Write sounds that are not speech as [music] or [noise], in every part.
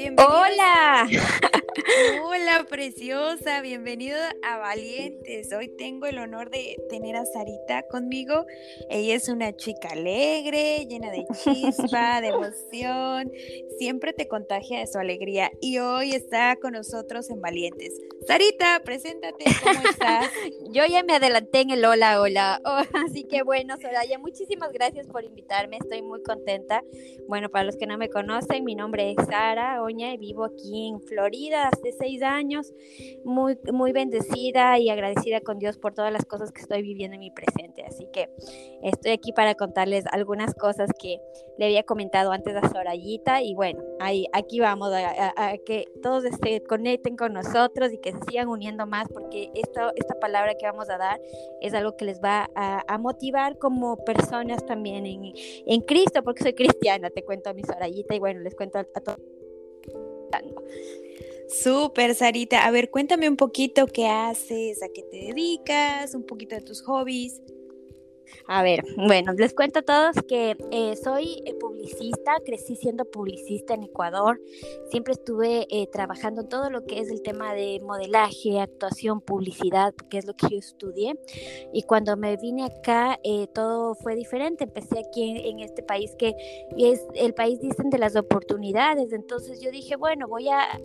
Bienvenida. Hola. [laughs] Hola, preciosa. Bienvenido a Valientes. Hoy tengo el honor de tener a Sarita conmigo. Ella es una chica alegre, llena de chispa, de emoción. Siempre te contagia de su alegría y hoy está con nosotros en Valientes. Sarita, preséntate. ¿Cómo estás? [laughs] Yo ya me adelanté en el hola, hola. Oh, [laughs] así que bueno, Soraya, muchísimas gracias por invitarme. Estoy muy contenta. Bueno, para los que no me conocen, mi nombre es Sara Oña y vivo aquí en Florida hace seis años. Muy, muy bendecida y agradecida con Dios por todas las cosas que estoy viviendo en mi presente. Así que estoy aquí para contarles algunas cosas que le había comentado antes a Sorayita. Y bueno, ahí, aquí vamos a, que todos se conecten con nosotros y que se sigan uniendo más porque esta, esta palabra que vamos a dar es algo que les va a, motivar como personas también en, en Cristo, porque soy cristiana, te cuento a mi Sorayita y bueno, les cuento a, a todos. Súper, Sarita. A ver, cuéntame un poquito qué haces, a qué te dedicas, un poquito de tus hobbies. A ver, bueno, les cuento a todos que eh, soy eh, publicista, crecí siendo publicista en Ecuador, siempre estuve eh, trabajando todo lo que es el tema de modelaje, actuación, publicidad, que es lo que yo estudié. Y cuando me vine acá, todo fue diferente. Empecé aquí en, en, este país que es el país, dicen, de las oportunidades. Entonces yo dije, bueno, voy a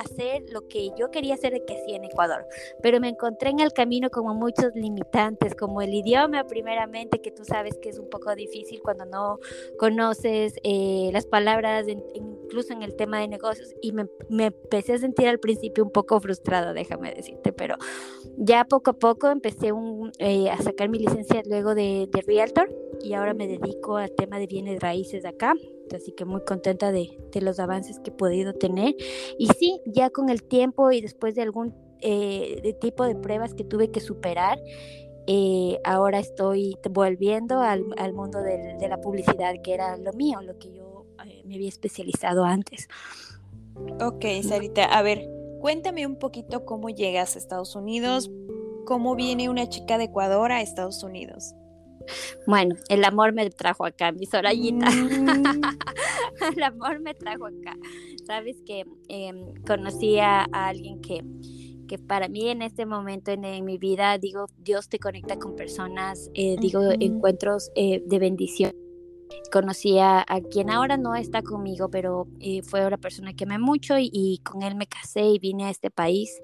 hacer lo que yo quería hacer que sí en Ecuador, pero me encontré en el camino como muchos limitantes, como el idioma primeramente, que tú sabes que es un poco difícil cuando no conoces eh, las palabras, incluso en el tema de negocios, y me, empecé a sentir al principio un poco frustrada, déjame decirte, pero ya poco a poco empecé eh, a sacar mi licencia luego de, de Realtor y ahora me dedico al tema de bienes raíces acá así que muy contenta de, los avances que he podido tener. Y sí, ya con el tiempo y después de algún eh, tipo de pruebas que tuve que superar, eh, ahora estoy volviendo al, mundo de la publicidad, que era lo mío, lo que yo eh, me había especializado antes. Ok, Sarita, a ver, cuéntame un poquito cómo llegas a Estados Unidos, cómo viene una chica de Ecuador a Estados Unidos. Bueno, el amor me trajo acá, mi Sorayita. Mm. [laughs] el amor me trajo acá. Sabes que em, conocí a, alguien que, que para mí en este momento en, mi vida, digo, Dios te conecta con personas, eh, digo, encuentros eh, de bendición conocí a, quien ahora no está conmigo, pero eh, fue una persona que me mucho y, con él me casé y vine a este país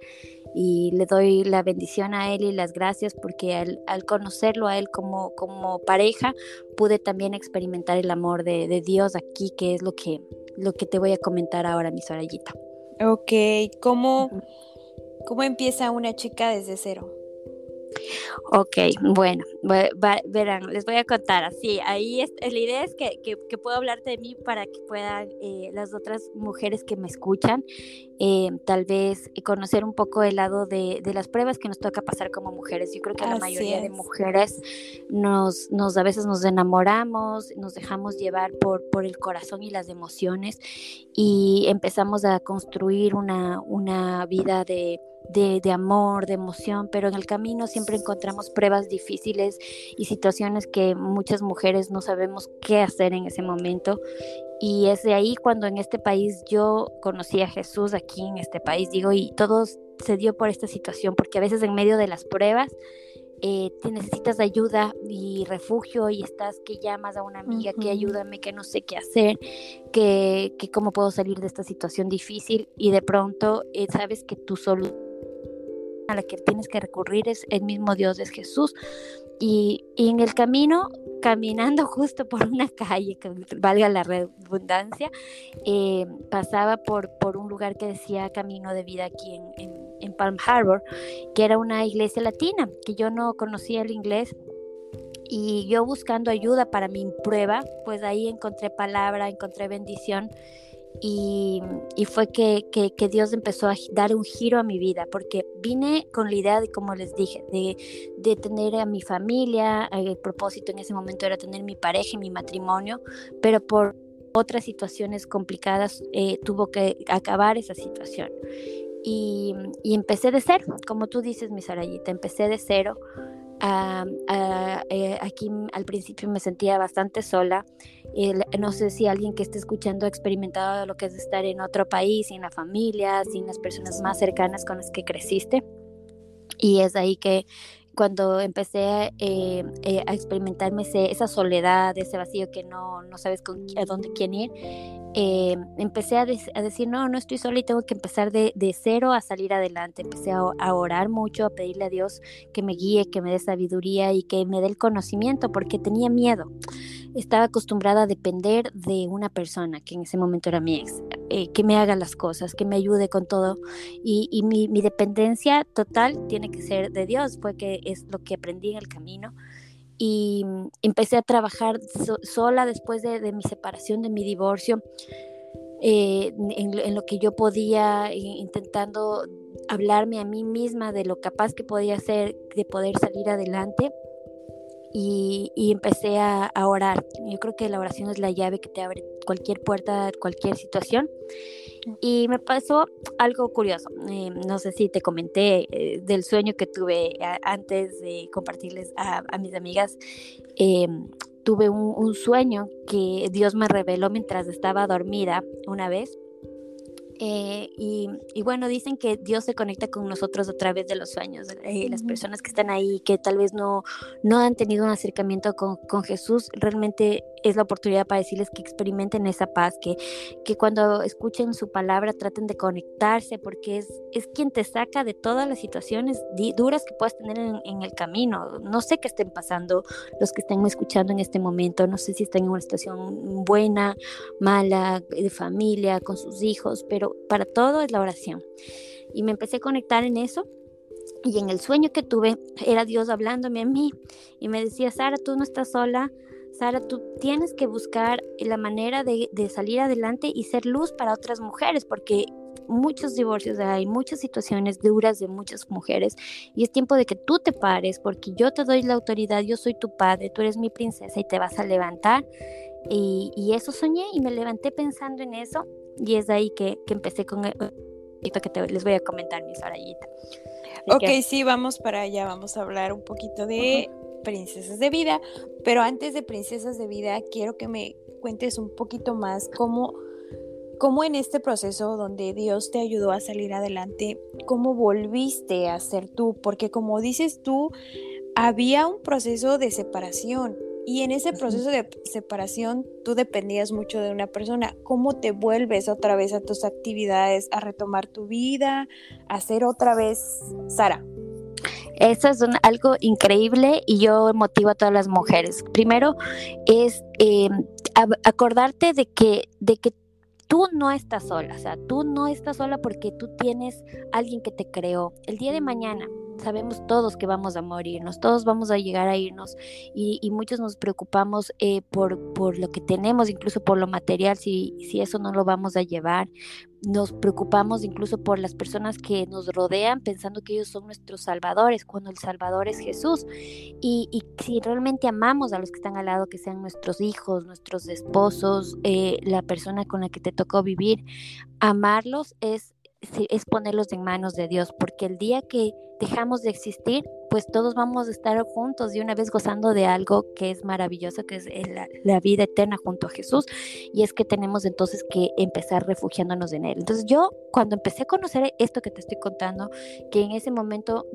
y le doy la bendición a él y las gracias porque al, conocerlo a él como, como pareja pude también experimentar el amor de, Dios aquí, que es lo que, lo que te voy a comentar ahora, mi Sorayita. Ok, ¿cómo, cómo empieza una chica desde cero? Ok, bueno, verán, les voy a contar así. Ahí es, la idea es que, que, puedo hablarte de mí para que puedan eh, las otras mujeres que me escuchan, eh, tal vez conocer un poco el lado de, de, las pruebas que nos toca pasar como mujeres. Yo creo que la mayoría de mujeres nos, nos a veces nos enamoramos, nos dejamos llevar por, por el corazón y las emociones y empezamos a construir una, una vida de de, amor, de emoción, pero en el camino siempre encontramos pruebas difíciles y situaciones que muchas mujeres no sabemos qué hacer en ese momento. Y es de ahí cuando en este país yo conocí a Jesús, aquí en este país, digo, y todo se dio por esta situación, porque a veces en medio de las pruebas eh, te necesitas ayuda y refugio y estás que llamas a una amiga que ayúdame, que no sé qué hacer, que, que cómo puedo salir de esta situación difícil y de pronto eh, sabes que tu solución a la que tienes que recurrir es el mismo Dios, es Jesús. Y, en el camino, caminando [laughs] justo por una calle, que valga la redundancia, eh, pasaba por, por un lugar que decía Camino de Vida aquí en, en Palm Harbor, que era una iglesia latina, que yo no conocía el inglés, y yo buscando ayuda para mi prueba, pues ahí encontré palabra, encontré bendición y, fue que, Dios empezó a dar un giro a mi vida, porque vine con la idea de, como les dije, de, tener a mi familia, el propósito en ese momento era tener mi pareja y mi matrimonio, pero por otras situaciones complicadas eh, tuvo que acabar esa situación. Y, y, empecé de cero, como tú dices, mi Sarayita, empecé de cero eh, aquí al principio me sentía bastante sola. no sé si alguien que esté escuchando ha experimentado lo que es estar en otro país, sin la familia, sin las personas más cercanas con las que creciste. Y es ahí que cuando empecé eh, eh, a experimentarme esa soledad, ese vacío que no, no sabes a dónde quién ir, eh, empecé a, decir, no, no estoy sola y tengo que empezar de, cero a salir adelante. Empecé a, orar mucho, a pedirle a Dios que me guíe, que me dé sabiduría y que me dé el conocimiento, porque tenía miedo. Estaba acostumbrada a depender de una persona, que en ese momento era mi ex, eh, que me haga las cosas, que me ayude con todo. Y, mi, dependencia total tiene que ser de Dios, fue que es lo que aprendí en el camino y empecé a trabajar sola después de, mi separación, de mi divorcio, eh, en, lo que yo podía, intentando hablarme a mí misma de lo capaz que podía ser de poder salir adelante y, empecé a, orar. Yo creo que la oración es la llave que te abre cualquier puerta, cualquier situación. Y me pasó algo curioso. Eh, no sé si te comenté eh, del sueño que tuve antes de compartirles a, mis amigas. Em, tuve un, sueño que Dios me reveló mientras estaba dormida una vez eh, y, bueno, dicen que Dios se conecta con nosotros a través de los sueños. Eh, las personas que están ahí, que tal vez no, no han tenido un acercamiento con, con Jesús, realmente es la oportunidad para decirles que experimenten esa paz, que, que cuando escuchen su palabra traten de conectarse, porque es, es quien te saca de todas las situaciones duras que puedas tener en, el camino. No sé qué estén pasando los que estén escuchando en este momento, no sé si están en una situación buena, mala, de familia, con sus hijos, pero para todo es la oración. Y me empecé a conectar en eso. Y en el sueño que tuve era Dios hablándome a mí y me decía, Sara, tú no estás sola, Sara, tú tienes que buscar la manera de, salir adelante y ser luz para otras mujeres, porque muchos divorcios hay, muchas situaciones duras de muchas mujeres y es tiempo de que tú te pares porque yo te doy la autoridad, yo soy tu padre, tú eres mi princesa y te vas a levantar. Y, eso soñé y me levanté pensando en eso y es de ahí que, empecé con esto que les voy a comentar, mi Sarayita. Ok, sí, vamos para allá, vamos a hablar un poquito de princesas de vida, pero antes de princesas de vida quiero que me cuentes un poquito más cómo, cómo en este proceso donde Dios te ayudó a salir adelante, cómo volviste a ser tú, porque como dices tú, había un proceso de separación y en ese proceso de separación tú dependías mucho de una persona. ¿Cómo te vuelves otra vez a tus actividades, a retomar tu vida, a ser otra vez Sara? Eso es algo increíble y yo motivo a todas las mujeres. Primero es eh, acordarte de que, de que tú no estás sola, o sea, tú no estás sola porque tú tienes alguien que te creó. El día de mañana sabemos todos que vamos a morirnos, todos vamos a llegar a irnos y, muchos nos preocupamos eh, por, por, lo que tenemos, incluso por lo material, si, si eso no lo vamos a llevar. Nos preocupamos incluso por las personas que nos rodean pensando que ellos son nuestros salvadores, cuando el salvador es Jesús. Y, y si realmente amamos a los que están al lado, que sean nuestros hijos, nuestros esposos, eh, la persona con la que te tocó vivir, amarlos es es ponerlos en manos de Dios, porque el día que dejamos de existir, pues todos vamos a estar juntos y una vez gozando de algo que es maravilloso, que es la, vida eterna junto a Jesús, y es que tenemos entonces que empezar refugiándonos en Él. Entonces yo cuando empecé a conocer esto que te estoy contando, que en ese momento,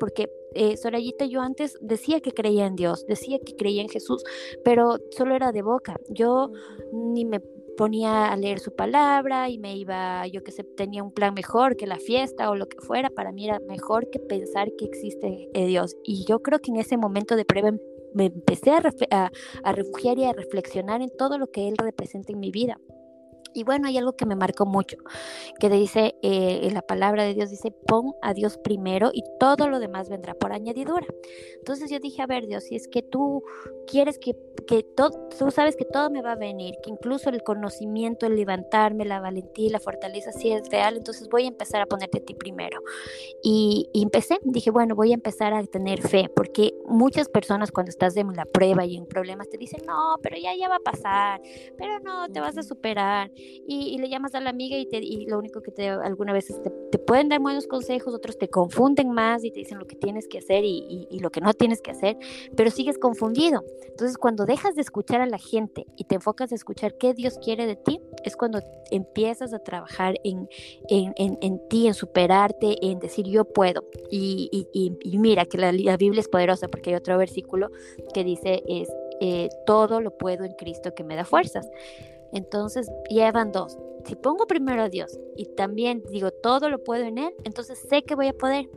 porque eh, Sorayita, yo antes decía que creía en Dios, decía que creía en Jesús, pero solo era de boca. Yo ni me ponía a leer su palabra y me iba, yo que sé, tenía un plan mejor que la fiesta o lo que fuera, para mí era mejor que pensar que existe eh, Dios. Y yo creo que en ese momento de prueba em, me empecé a, a, a refugiar y a reflexionar en todo lo que Él representa en mi vida. Y bueno, hay algo que me marcó mucho, que dice, eh, la palabra de Dios dice, pon a Dios primero y todo lo demás vendrá por añadidura. Entonces yo dije, a ver Dios, si es que tú quieres que, que todo, tú sabes que todo me va a venir, que incluso el conocimiento, el levantarme, la valentía, la fortaleza, sí es real, entonces voy a empezar a ponerte a ti primero. Y, y empecé, dije, bueno, voy a empezar a tener fe, porque muchas personas cuando estás en la prueba y en problemas te dicen, no, pero ya, ya va a pasar, pero no, te vas a superar y, le llamas a la amiga y, te, y lo único que te, algunas veces te, te, pueden dar buenos consejos, otros te confunden más y te dicen lo que tienes que hacer y, y lo que no tienes que hacer, pero sigues confundido. Entonces, cuando dejas de escuchar a la gente y te enfocas a escuchar qué Dios quiere de ti, es cuando empiezas a trabajar en, en, en, en ti, en superarte, en decir yo puedo. Y, y mira que la, la, Biblia es poderosa porque hay otro versículo que dice es eh, todo lo puedo en Cristo que me da fuerzas. Entonces llevan dos. Si pongo primero a Dios y también digo todo lo puedo en Él, entonces sé que voy a poder.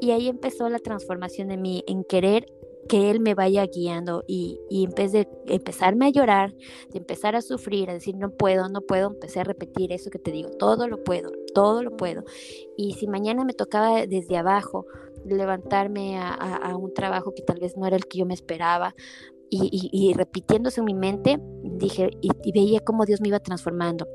Y ahí empezó la transformación de mí en querer que Él me vaya guiando y, en vez de empezarme a llorar, de empezar a sufrir, a decir no puedo, no puedo, empecé a repetir eso que te digo, todo lo puedo, todo lo puedo. Y si mañana me tocaba desde abajo levantarme a un trabajo que tal vez no era el que yo me esperaba, y, y, y, repitiéndose en mi mente, dije, y, y, veía cómo Dios me iba transformando.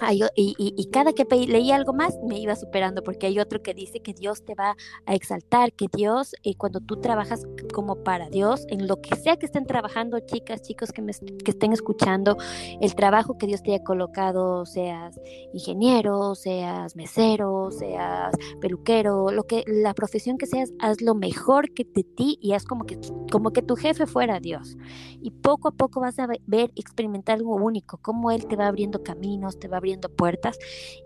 Ay, y, y, cada que leía algo más me iba superando porque hay otro que dice que Dios te va a exaltar, que Dios, eh, cuando tú trabajas como para Dios, en lo que sea que estén trabajando, chicas, chicos que, me, que estén escuchando, el trabajo que Dios te haya colocado, seas ingeniero, seas mesero, seas peluquero, lo que la profesión que seas, haz lo mejor que de ti y haz como que, como que tu jefe fuera Dios. Y poco a poco vas a ver, experimentar algo único, cómo Él te va abriendo caminos, te va abriendo puertas.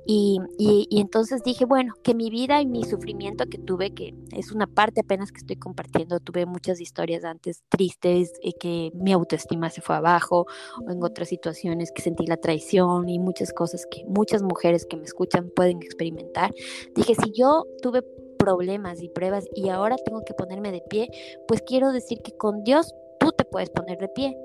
Y, y, y, entonces dije, bueno, que mi vida y mi sufrimiento que tuve, que es una parte apenas que estoy compartiendo, tuve muchas historias antes tristes, eh, que mi autoestima se fue abajo, o en otras situaciones que sentí la traición y muchas cosas que muchas mujeres que me escuchan pueden experimentar. Dije, si yo tuve problemas y pruebas y ahora tengo que ponerme de pie, pues quiero decir que con Dios tú te puedes poner de pie.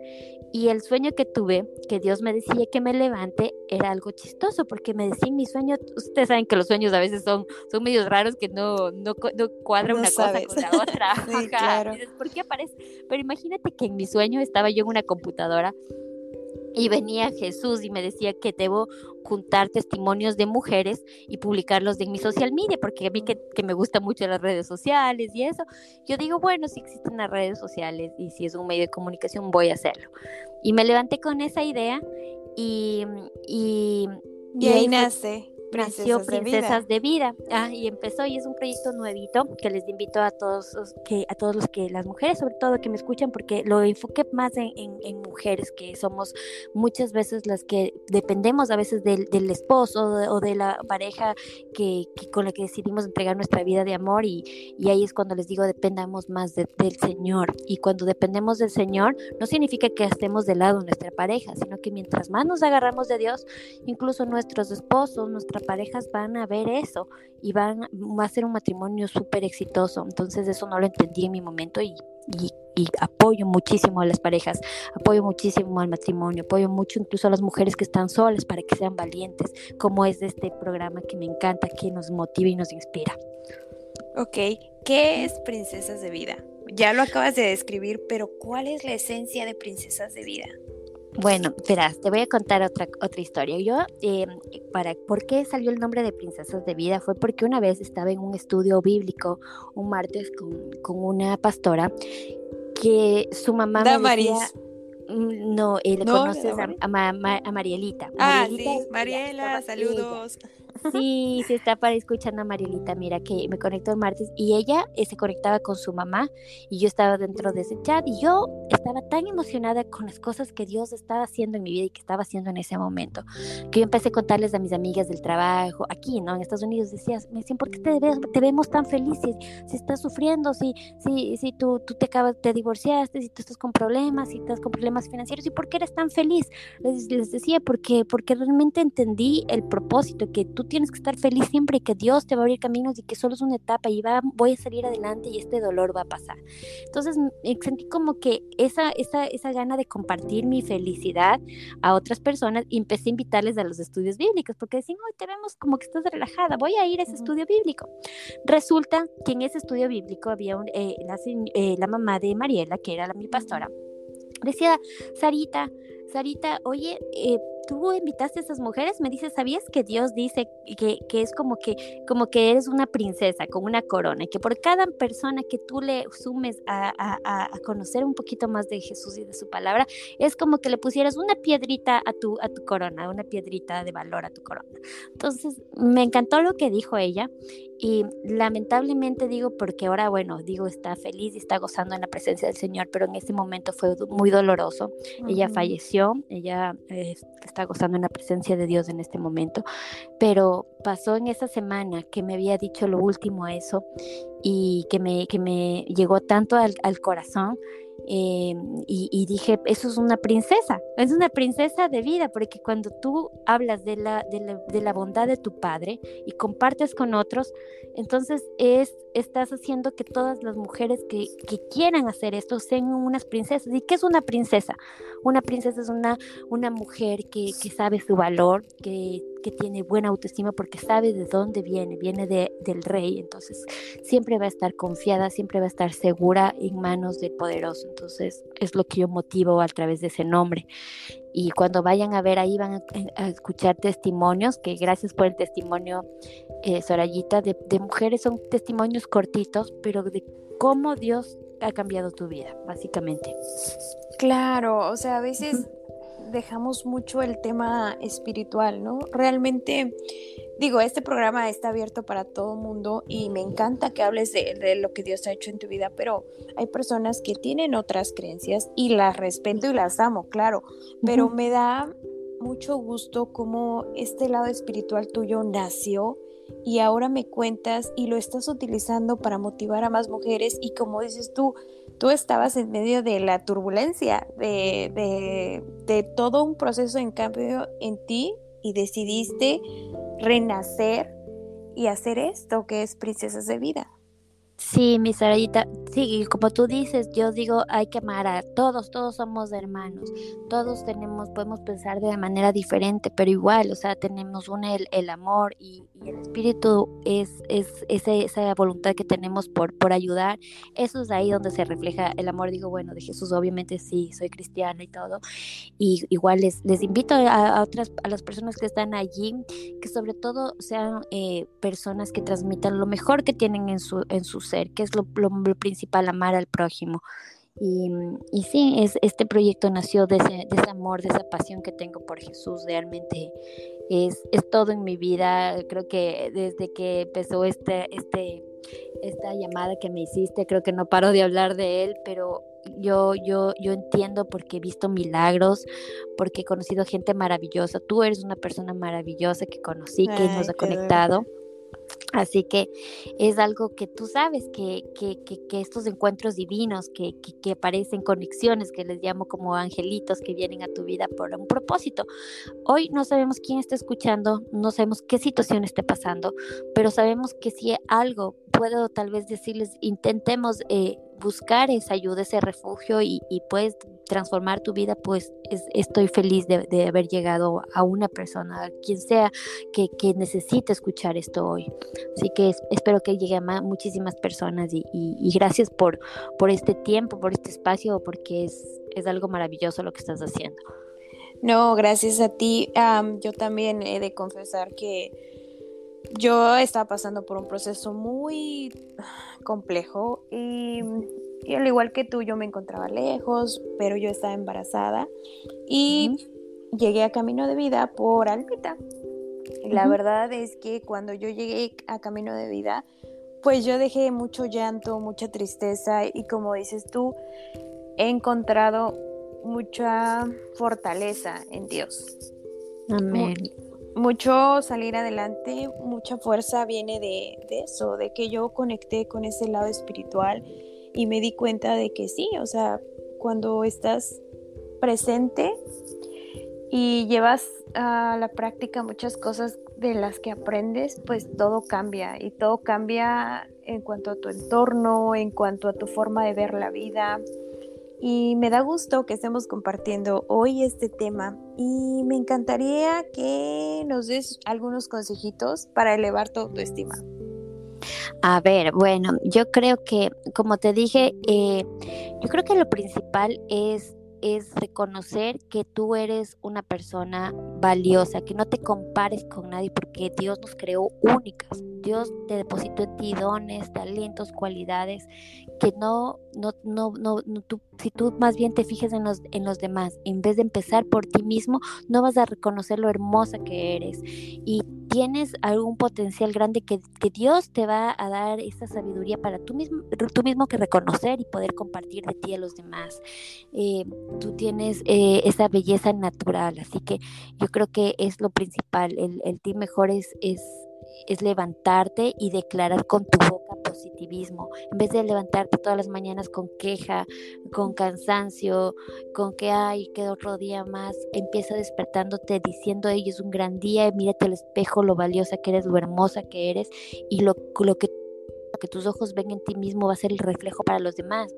Y el sueño que tuve, que Dios me decía que me levante, era algo chistoso, porque me decía mi sueño, ustedes saben que los sueños a veces son, son medios raros, que no, no, no cuadra no una sabes. cosa con la [laughs] otra. sí, claro. Dices, ¿por qué aparece? Pero imagínate que en mi sueño estaba yo en una computadora y venía Jesús y me decía que debo juntar testimonios de mujeres y publicarlos en mi social media, porque a mí que, que, me gusta mucho las redes sociales y eso, yo digo, bueno, si existen las redes sociales y si es un medio de comunicación, voy a hacerlo. Y me levanté con esa idea y... Y, y, y ahí nace nació Princesas de Vida. de vida. Ah, y empezó y es un proyecto nuevito que les invito a todos que a todos los que las mujeres sobre todo que me escuchan porque lo enfoqué más en, en, en mujeres que somos muchas veces las que dependemos a veces del, del esposo o de, o de, la pareja que, que, con la que decidimos entregar nuestra vida de amor y, y ahí es cuando les digo dependamos más de, del Señor y cuando dependemos del Señor no significa que estemos de lado nuestra pareja sino que mientras más nos agarramos de Dios incluso nuestros esposos nuestra parejas van a ver eso y van va a ser un matrimonio súper exitoso. Entonces eso no lo entendí en mi momento y, y, apoyo muchísimo a las parejas, apoyo muchísimo al matrimonio, apoyo mucho incluso a las mujeres que están solas para que sean valientes, como es este programa que me encanta, que nos motiva y nos inspira. Ok, ¿qué es Princesas de Vida? Ya lo acabas de describir, pero ¿cuál es la esencia de Princesas de Vida? Bueno, verás, te voy a contar otra, otra historia. Yo, eh, para, ¿por qué salió el nombre de Princesas de Vida? Fue porque una vez estaba en un estudio bíblico un martes con, con una pastora que su mamá Damaris. me decía, no, eh, le no, conoces a, a, a, Marielita. Ah, Marielita sí, Mariela, saludos. Ella. Sí, sí está para escuchando a Marielita, mira que me conectó el martes y ella eh, se conectaba con su mamá y yo estaba dentro de ese chat y yo estaba tan emocionada con las cosas que Dios estaba haciendo en mi vida y que estaba haciendo en ese momento, que yo empecé a contarles a mis amigas del trabajo, aquí, ¿no? En Estados Unidos decías, me decían, ¿por qué te, ves, te vemos tan felices? Si estás sufriendo, si, si, si tú, tú te acabas, te divorciaste, si tú estás con problemas, si estás con problemas financieros, ¿y por qué eres tan feliz? Les, les decía, porque, porque realmente entendí el propósito que tú tienes que estar feliz siempre y que Dios te va a abrir caminos y que solo es una etapa y va, voy a salir adelante y este dolor va a pasar. Entonces sentí como que esa, esa, esa gana de compartir mi felicidad a otras personas y empecé a invitarles a los estudios bíblicos porque decían, hoy te vemos como que estás relajada, voy a ir a ese estudio bíblico. Resulta que en ese estudio bíblico había un, eh, la, eh, la mamá de Mariela, que era la, mi pastora, decía, Sarita, Sarita, oye, eh, tú invitaste a esas mujeres, me dice, ¿sabías que Dios dice que, que, es como que, como que eres una princesa con una corona y que por cada persona que tú le sumes a, a, a, conocer un poquito más de Jesús y de su palabra, es como que le pusieras una piedrita a tu, a tu corona, una piedrita de valor a tu corona. Entonces, me encantó lo que dijo ella y lamentablemente digo porque ahora, bueno, digo, está feliz y está gozando en la presencia del Señor, pero en ese momento fue muy doloroso. Ella falleció, ella eh, está gozando en la presencia de Dios en este momento, pero pasó en esa semana que me había dicho lo último a eso y que me, que me llegó tanto al, al corazón eh, y, dije, eso es una princesa, es una princesa de vida, porque cuando tú hablas de la, de la, de la bondad de tu padre y compartes con otros, entonces es, estás haciendo que todas las mujeres que, que, quieran hacer esto sean unas princesas. ¿Y qué es una princesa? Una princesa es una, una mujer que, que sabe su valor, que que tiene buena autoestima porque sabe de dónde viene, viene de, del rey, entonces siempre va a estar confiada, siempre va a estar segura en manos del poderoso, entonces es lo que yo motivo a través de ese nombre. Y cuando vayan a ver ahí van a, escuchar testimonios, que gracias por el testimonio, eh, Sorayita, de, de mujeres, son testimonios cortitos, pero de cómo Dios ha cambiado tu vida, básicamente. Claro, o sea, a veces dejamos mucho el tema espiritual, ¿no? Realmente, digo, este programa está abierto para todo mundo y me encanta que hables de, lo que Dios ha hecho en tu vida, pero hay personas que tienen otras creencias y las respeto y las amo, claro, pero me da mucho gusto cómo este lado espiritual tuyo nació y ahora me cuentas y lo estás utilizando para motivar a más mujeres y como dices tú, tú estabas en medio de la turbulencia, de, de, todo un proceso en cambio en ti y decidiste renacer y hacer esto que es Princesas de Vida. Sí, mi Sarayita, sí, como tú dices, yo digo, hay que amar a todos, todos somos hermanos, todos tenemos, podemos pensar de manera diferente, pero igual, o sea, tenemos un el, el amor y, el espíritu es, es, esa voluntad que tenemos por, por ayudar, eso es ahí donde se refleja el amor, digo, bueno, de Jesús, obviamente sí, soy cristiana y todo, y igual les, les invito a, otras, a las personas que están allí, que sobre todo sean eh, personas que transmitan lo mejor que tienen en su, en su ser, que es lo, principal, amar al prójimo. Y, y, sí, es, este proyecto nació de ese, de ese, amor, de esa pasión que tengo por Jesús. Realmente es, es todo en mi vida. Creo que desde que empezó este, este, esta llamada que me hiciste, creo que no paro de hablar de él, pero yo, yo, yo entiendo porque he visto milagros, porque he conocido gente maravillosa. Tú eres una persona maravillosa que conocí, que nos ha conectado. Así que es algo que tú sabes, que, que, que, estos encuentros divinos, que, que, aparecen conexiones, que les llamo como angelitos que vienen a tu vida por un propósito. Hoy no sabemos quién está escuchando, no sabemos qué situación esté pasando, pero sabemos que si algo puedo tal vez decirles, intentemos eh, buscar esa ayuda, ese refugio y, puedes transformar tu vida, pues estoy feliz de, haber llegado a una persona, quien sea que, necesite escuchar esto hoy. Así que espero que llegue a muchísimas personas y, gracias por, por este tiempo, por este espacio, porque es, es algo maravilloso lo que estás haciendo. No, gracias a ti. yo también he de confesar que yo estaba pasando por un proceso muy complejo y y al igual que tú, yo me encontraba lejos, pero yo estaba embarazada y llegué a Camino de Vida por Alpita. La verdad es que cuando yo llegué a Camino de Vida, pues yo dejé mucho llanto, mucha tristeza y como dices tú, he encontrado mucha fortaleza en Dios. Amén. Mucho salir adelante, mucha fuerza viene de, de eso, de que yo conecté con ese lado espiritual y me di cuenta de que sí, o sea, cuando estás presente y llevas a la práctica muchas cosas de las que aprendes, pues todo cambia y todo cambia en cuanto a tu entorno, en cuanto a tu forma de ver la vida. Y me da gusto que estemos compartiendo hoy este tema y me encantaría que nos des algunos consejitos para elevar tu autoestima. A ver, bueno, yo creo que, como te dije, eh, yo creo que lo principal es es reconocer que tú eres una persona valiosa, que no te compares con nadie porque Dios nos creó únicas. Dios te depositó en ti dones, talentos, cualidades que no, no, no, no, tú, si tú más bien te fijes en los, en los demás, en vez de empezar por ti mismo, no vas a reconocer lo hermosa que eres. Y tienes algún potencial grande que, que Dios te va a dar esa sabiduría para tú mismo, tú mismo que reconocer y poder compartir de ti a los demás. Eh, tú tienes eh, esa belleza natural, así que yo creo que es lo principal. El, el ti mejor es es levantarte y declarar con tu boca positivismo, en vez de levantarte todas las mañanas con queja, con cansancio, con que hay que otro día más, empieza despertándote diciendo, hoy es un gran día, mírate al espejo, lo valiosa que eres, lo hermosa que eres y lo, lo que que tus ojos ven en ti mismo va a ser el reflejo para los demás.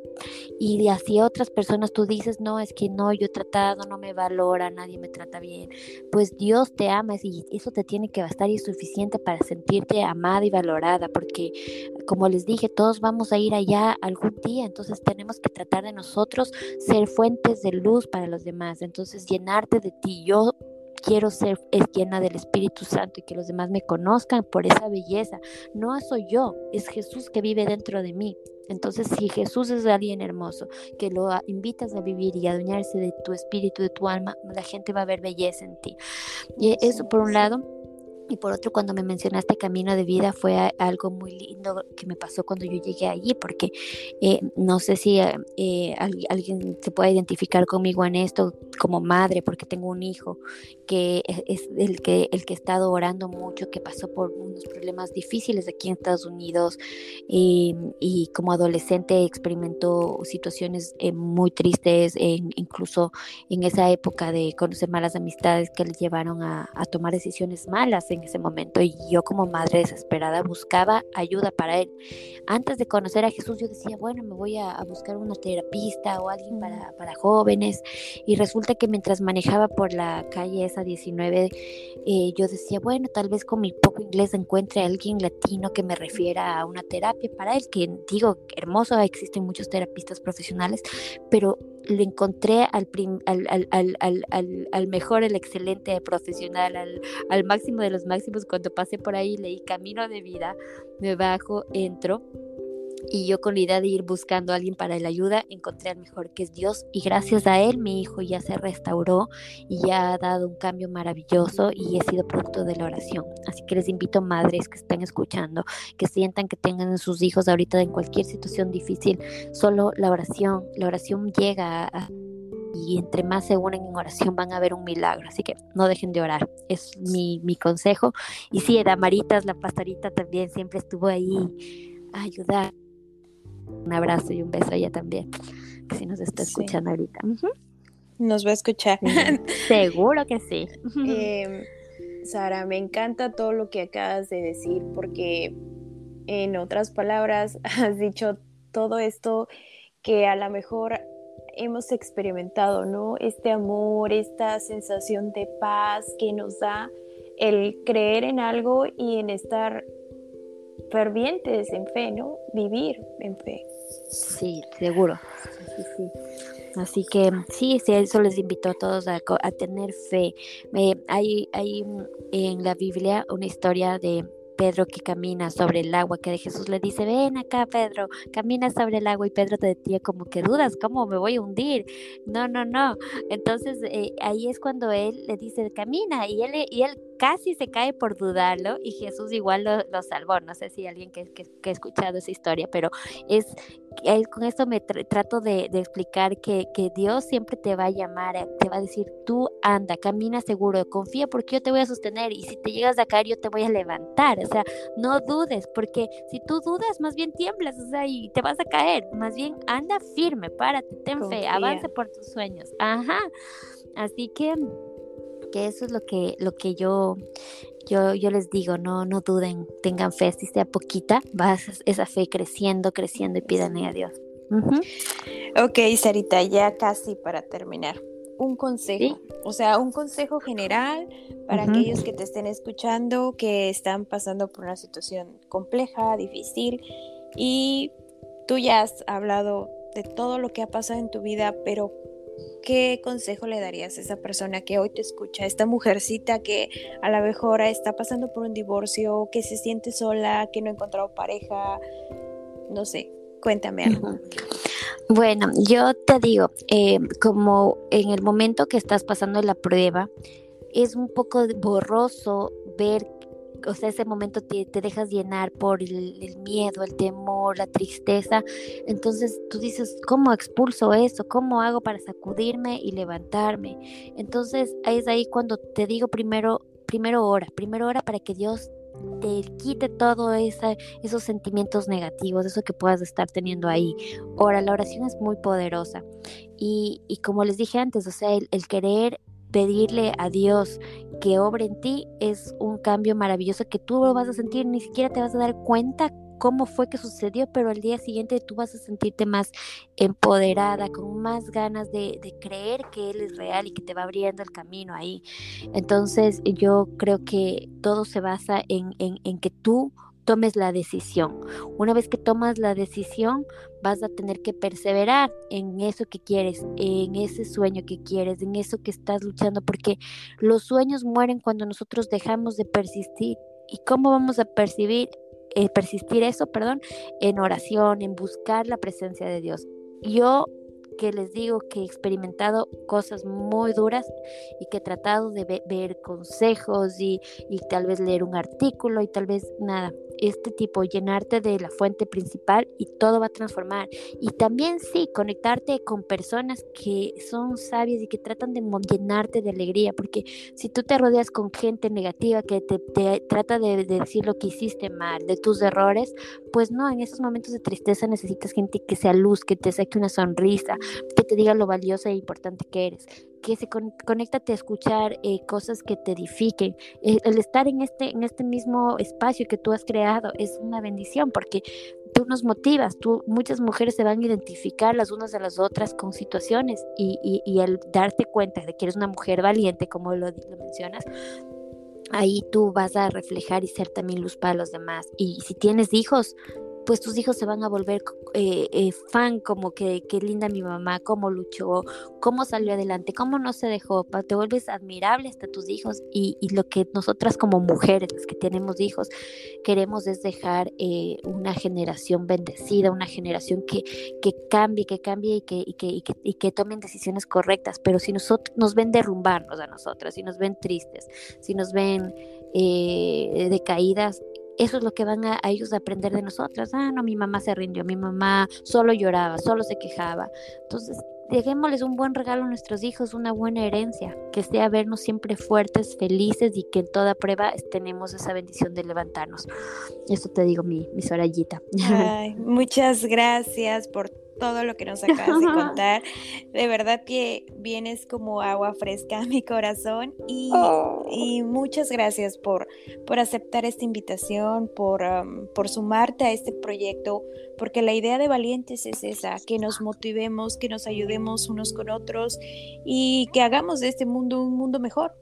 Y así otras personas tú dices, no, es que no, yo he tratado, no me valora, nadie me trata bien. Pues Dios te ama y eso te tiene que bastar y es suficiente para sentirte amada y valorada, porque como les dije, todos vamos a ir allá algún día, entonces tenemos que tratar de nosotros ser fuentes de luz para los demás, entonces llenarte de ti. Yo quiero ser llena del Espíritu Santo y que los demás me conozcan por esa belleza. No soy yo, es Jesús que vive dentro de mí. Entonces, si Jesús es alguien hermoso, que lo invitas a vivir y a adueñarse de tu espíritu, de tu alma, la gente va a ver belleza en ti. Y eso por un lado. Y por otro, cuando me mencionaste camino de vida, fue algo muy lindo que me pasó cuando yo llegué allí, porque eh, no sé si eh, eh, alguien se puede identificar conmigo en esto como madre, porque tengo un hijo que es el que, el que he estado orando mucho, que pasó por unos problemas difíciles aquí en Estados Unidos y, como adolescente experimentó situaciones muy tristes, incluso en esa época de conocer malas amistades que le llevaron a tomar decisiones malas en ese momento y yo como madre desesperada buscaba ayuda para él. Antes de conocer a Jesús yo decía, bueno, me voy a, buscar una terapista o alguien para, para, jóvenes y resulta que mientras manejaba por la calle esa 19 eh, yo decía, bueno, tal vez con mi poco inglés encuentre a alguien latino que me refiera a una terapia para él, que digo, hermoso, existen muchos terapistas profesionales, pero le encontré al, al, al, al, al, mejor, el excelente profesional, al, máximo de los máximos. Cuando pasé por ahí, leí Camino de Vida, me bajo, entro y yo con la idea de ir buscando a alguien para la ayuda, encontré al mejor que es Dios y gracias a él mi hijo ya se restauró y ya ha dado un cambio maravilloso y he sido producto de la oración. Así que les invito madres que estén escuchando, que sientan que tengan a sus hijos ahorita en cualquier situación difícil, solo la oración, la oración llega y entre más se unen en oración van a ver un milagro. Así que no dejen de orar. Es mi, mi consejo. Y sí, Damaritas, la pastorita también siempre estuvo ahí a ayudar un abrazo y un beso a ella también, que si nos está escuchando ahorita. Nos va a escuchar. [laughs] Seguro que sí. Em, Sara, me encanta todo lo que acabas de decir porque en otras palabras [laughs] has dicho todo esto que a lo mejor hemos experimentado, ¿no? Este amor, esta sensación de paz que nos da el creer en algo y en estar fervientes en fe, ¿no? Vivir en fe. Sí, seguro. Así que sí, sí, eso les invito a todos a, tener fe. hay, hay en la Biblia una historia de Pedro que camina sobre el agua, que Jesús le dice, ven acá Pedro, camina sobre el agua y Pedro te decía como que dudas, ¿cómo me voy a hundir? No, no, no. Entonces eh, ahí es cuando él le dice, camina y él, y él casi se cae por dudarlo y Jesús igual lo, salvó. No sé si alguien que, que, ha escuchado esa historia, pero es, con esto me trato de, explicar que, que, Dios siempre te va a llamar, eh, te va a decir, tú anda, camina seguro, confía porque yo te voy a sostener y si te llegas a caer yo te voy a levantar. O sea, no dudes porque si tú dudas, más bien tiemblas, o sea, y te vas a caer. Más bien anda firme, párate, ten fe, avance por tus sueños. Ajá. Así que que eso es lo que, lo que yo, yo, yo les digo, no, no duden, tengan fe, si sea poquita, vas esa fe creciendo, creciendo y pídanle a Dios. Ok, Sarita, ya casi para terminar. Un consejo, o sea, un consejo general para aquellos que te estén escuchando, que están pasando por una situación compleja, difícil, y tú ya has hablado de todo lo que ha pasado en tu vida, pero ¿qué consejo le darías a esa persona que hoy te escucha, a esta mujercita que a lo mejor está pasando por un divorcio, que se siente sola, que no ha encontrado pareja? No sé, cuéntame algo. Bueno, yo te digo, eh, como en el momento que estás pasando la prueba, es un poco borroso ver o sea, ese momento te, dejas llenar por el, miedo, el temor, la tristeza. Entonces tú dices, ¿cómo expulso eso? ¿Cómo hago para sacudirme y levantarme? Entonces es ahí cuando te digo primero, primero ora, primero ora para que Dios te quite todo esa, esos sentimientos negativos, eso que puedas estar teniendo ahí. Ahora, la oración es muy poderosa. Y, y como les dije antes, o sea, el, el querer pedirle a Dios que obre en ti es un cambio maravilloso que tú lo vas a sentir, ni siquiera te vas a dar cuenta cómo fue que sucedió, pero al día siguiente tú vas a sentirte más empoderada, con más ganas de, creer que Él es real y que te va abriendo el camino ahí. Entonces yo creo que todo se basa en, en, en que tú tomes la decisión. Una vez que tomas la decisión, vas a tener que perseverar en eso que quieres, en ese sueño que quieres, en eso que estás luchando, porque los sueños mueren cuando nosotros dejamos de persistir. ¿Y cómo vamos a percibir, eh, persistir eso, perdón? En oración, en buscar la presencia de Dios. Yo que les digo que he experimentado cosas muy duras y que he tratado de ver consejos y, y, tal vez leer un artículo y tal vez nada, este tipo, llenarte de la fuente principal y todo va a transformar. Y también sí, conectarte con personas que son sabias y que tratan de llenarte de alegría, porque si tú te rodeas con gente negativa que te, trata de, de, decir lo que hiciste mal, de tus errores, pues no, en esos momentos de tristeza necesitas gente que sea luz, que te saque una sonrisa, que te diga lo valiosa e importante que eres que se con, conéctate a escuchar eh, cosas que te edifiquen. El, el, estar en este, en este mismo espacio que tú has creado es una bendición porque tú nos motivas, tú, muchas mujeres se van a identificar las unas a las otras con situaciones y, y, al darte cuenta de que eres una mujer valiente, como lo, lo mencionas, ahí tú vas a reflejar y ser también luz para los demás. Y si tienes hijos, pues tus hijos se van a volver eh, eh, fan como que qué linda mi mamá, cómo luchó, cómo salió adelante, cómo no se dejó, te vuelves admirable hasta tus hijos y, y, lo que nosotras como mujeres, que tenemos hijos, queremos es dejar eh, una generación bendecida, una generación que, que cambie, que cambie y que, y que, y que, y que tomen decisiones correctas, pero si nosotros nos ven derrumbarnos a nosotras, si nos ven tristes, si nos ven decaídas, eso es lo que van a, ellos a aprender de nosotras. Ah, no, mi mamá se rindió, mi mamá solo lloraba, solo se quejaba. Entonces, dejémosles un buen regalo a nuestros hijos, una buena herencia, que sea vernos siempre fuertes, felices y que en toda prueba tenemos esa bendición de levantarnos. Eso te digo, mi, mi Sorayita. [laughs] Ay, muchas gracias por todo lo que nos acabas de [laughs] contar. De verdad que vienes como agua fresca a mi corazón y, oh. y muchas gracias por, por aceptar esta invitación, por, um, por sumarte a este proyecto, porque la idea de Valientes es esa, que nos motivemos, que nos ayudemos unos con otros y que hagamos de este mundo un mundo mejor.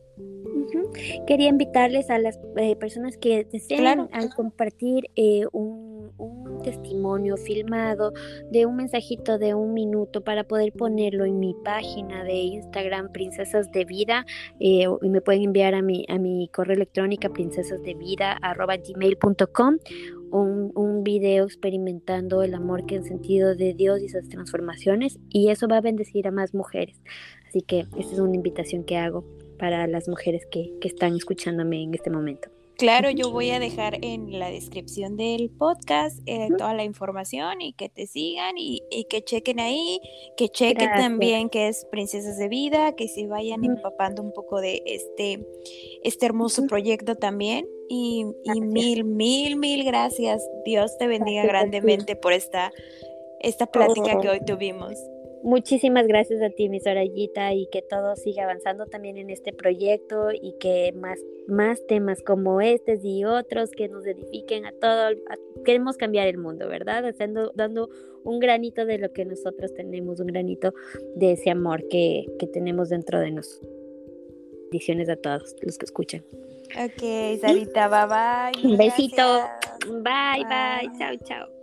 Quería invitarles a las eh, personas que desean al compartir eh, un, testimonio filmado de un mensajito de un minuto para poder ponerlo en mi página de Instagram Princesas de Vida eh, y me pueden enviar a mi, a mi correo electrónico princesasdevida.gmail.com un, un video experimentando el amor que han sentido de Dios y esas transformaciones y eso va a bendecir a más mujeres. Así que esta es una invitación que hago para las mujeres que, que están escuchándome en este momento. Claro, [laughs] yo voy a dejar en la descripción del podcast eh, toda la información y que te sigan y, y que chequen ahí, que chequen también que es Princesas de Vida, que se vayan empapando un poco de este, este hermoso proyecto también. Y, y, mil, mil, mil gracias. Dios te bendiga grandemente por esta, esta plática que hoy tuvimos. Muchísimas gracias a ti, mi Sorayita, y que todo siga avanzando también en este proyecto y que más, más temas como este y otros que nos edifiquen a todo. queremos cambiar el mundo, ¿verdad? Haciendo, dando un granito de lo que nosotros tenemos, un granito de ese amor que, que tenemos dentro de nosotros. Bendiciones a todos los que escuchan. Ok, Sarita, bye bye. Un besito. bye, bye. Chao, chao.